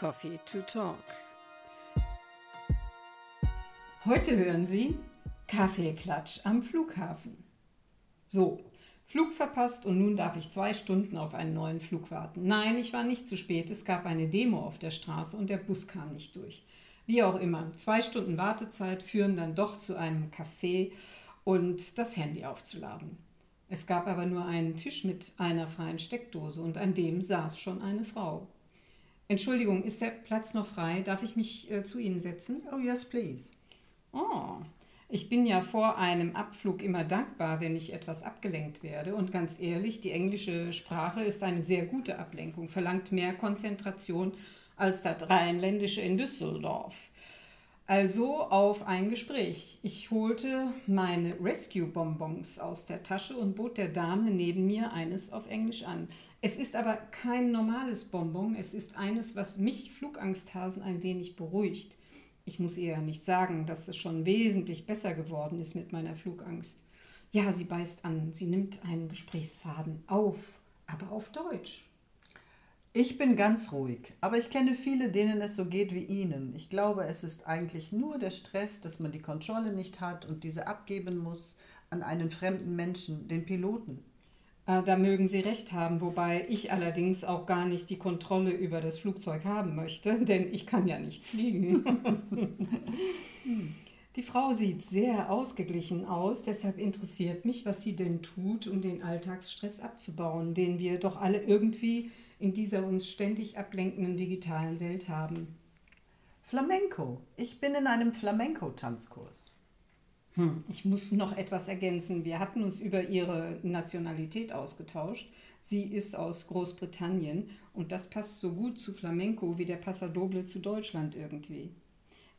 Coffee to Talk. Heute hören Sie Kaffeeklatsch am Flughafen. So, Flug verpasst und nun darf ich zwei Stunden auf einen neuen Flug warten. Nein, ich war nicht zu spät. Es gab eine Demo auf der Straße und der Bus kam nicht durch. Wie auch immer, zwei Stunden Wartezeit führen dann doch zu einem Café und das Handy aufzuladen. Es gab aber nur einen Tisch mit einer freien Steckdose und an dem saß schon eine Frau. Entschuldigung, ist der Platz noch frei? Darf ich mich äh, zu Ihnen setzen? Oh, yes, please. Oh, ich bin ja vor einem Abflug immer dankbar, wenn ich etwas abgelenkt werde. Und ganz ehrlich, die englische Sprache ist eine sehr gute Ablenkung, verlangt mehr Konzentration als das Rheinländische in Düsseldorf. Also auf ein Gespräch. Ich holte meine Rescue-Bonbons aus der Tasche und bot der Dame neben mir eines auf Englisch an. Es ist aber kein normales Bonbon, es ist eines, was mich Flugangsthasen ein wenig beruhigt. Ich muss ihr ja nicht sagen, dass es schon wesentlich besser geworden ist mit meiner Flugangst. Ja, sie beißt an, sie nimmt einen Gesprächsfaden auf, aber auf Deutsch. Ich bin ganz ruhig, aber ich kenne viele, denen es so geht wie Ihnen. Ich glaube, es ist eigentlich nur der Stress, dass man die Kontrolle nicht hat und diese abgeben muss an einen fremden Menschen, den Piloten. Äh, da mögen Sie recht haben, wobei ich allerdings auch gar nicht die Kontrolle über das Flugzeug haben möchte, denn ich kann ja nicht fliegen. die Frau sieht sehr ausgeglichen aus, deshalb interessiert mich, was sie denn tut, um den Alltagsstress abzubauen, den wir doch alle irgendwie in dieser uns ständig ablenkenden digitalen Welt haben. Flamenco. Ich bin in einem Flamenco-Tanzkurs. Hm, ich muss noch etwas ergänzen. Wir hatten uns über ihre Nationalität ausgetauscht. Sie ist aus Großbritannien und das passt so gut zu Flamenco wie der Passadoble zu Deutschland irgendwie.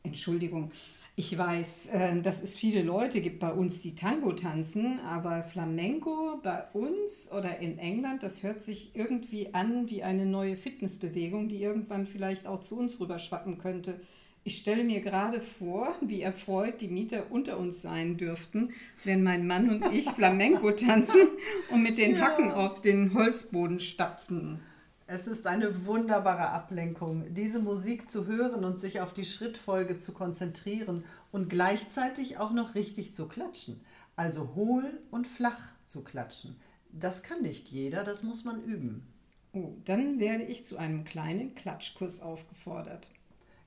Entschuldigung, ich weiß, äh, dass es viele Leute gibt bei uns, die Tango tanzen, aber Flamenco bei uns oder in England, das hört sich irgendwie an wie eine neue Fitnessbewegung, die irgendwann vielleicht auch zu uns rüberschwappen könnte. Ich stelle mir gerade vor, wie erfreut die Mieter unter uns sein dürften, wenn mein Mann und ich Flamenco tanzen und mit den Hacken auf den Holzboden stapfen. Es ist eine wunderbare Ablenkung, diese Musik zu hören und sich auf die Schrittfolge zu konzentrieren und gleichzeitig auch noch richtig zu klatschen. Also hohl und flach zu klatschen. Das kann nicht jeder, das muss man üben. Oh, dann werde ich zu einem kleinen Klatschkurs aufgefordert.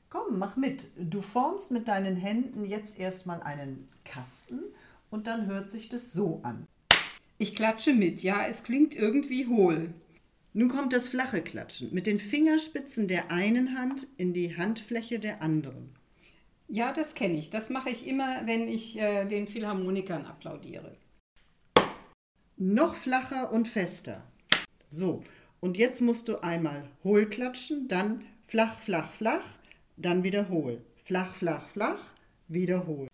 Komm, mach mit. Du formst mit deinen Händen jetzt erstmal einen Kasten und dann hört sich das so an. Ich klatsche mit, ja, es klingt irgendwie hohl. Nun kommt das flache Klatschen mit den Fingerspitzen der einen Hand in die Handfläche der anderen. Ja, das kenne ich. Das mache ich immer, wenn ich äh, den Philharmonikern applaudiere. Noch flacher und fester. So, und jetzt musst du einmal hohl klatschen, dann flach, flach, flach, dann wieder hohl. Flach, flach, flach, wieder hohl.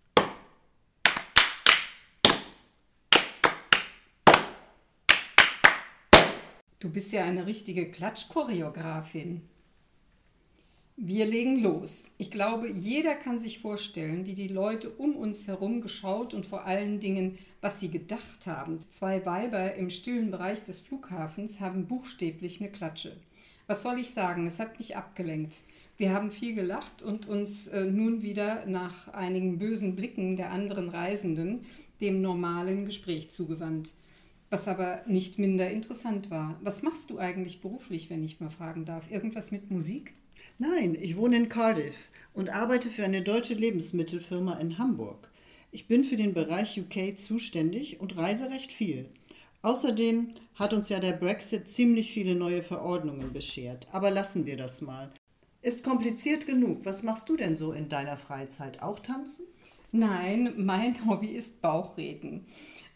Du bist ja eine richtige Klatschchoreografin. Wir legen los. Ich glaube, jeder kann sich vorstellen, wie die Leute um uns herum geschaut und vor allen Dingen, was sie gedacht haben. Zwei Weiber im stillen Bereich des Flughafens haben buchstäblich eine Klatsche. Was soll ich sagen? Es hat mich abgelenkt. Wir haben viel gelacht und uns äh, nun wieder nach einigen bösen Blicken der anderen Reisenden dem normalen Gespräch zugewandt. Was aber nicht minder interessant war. Was machst du eigentlich beruflich, wenn ich mal fragen darf? Irgendwas mit Musik? Nein, ich wohne in Cardiff und arbeite für eine deutsche Lebensmittelfirma in Hamburg. Ich bin für den Bereich UK zuständig und reise recht viel. Außerdem hat uns ja der Brexit ziemlich viele neue Verordnungen beschert. Aber lassen wir das mal. Ist kompliziert genug. Was machst du denn so in deiner Freizeit? Auch tanzen? Nein, mein Hobby ist Bauchreden.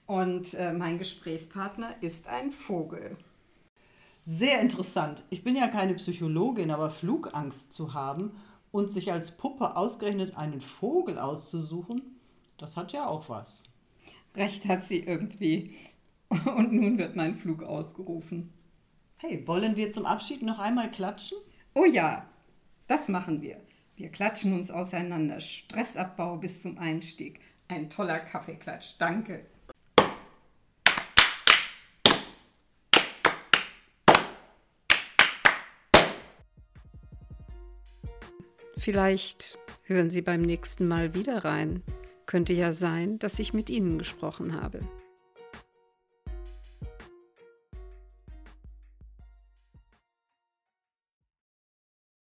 Und äh, mein Gesprächspartner ist ein Vogel. Sehr interessant. Ich bin ja keine Psychologin, aber Flugangst zu haben und sich als Puppe ausgerechnet einen Vogel auszusuchen, das hat ja auch was. Recht hat sie irgendwie. Und nun wird mein Flug aufgerufen. Hey, wollen wir zum Abschied noch einmal klatschen? Oh ja, das machen wir. Wir klatschen uns auseinander. Stressabbau bis zum Einstieg. Ein toller Kaffeeklatsch. Danke. Vielleicht hören Sie beim nächsten Mal wieder rein. Könnte ja sein, dass ich mit Ihnen gesprochen habe.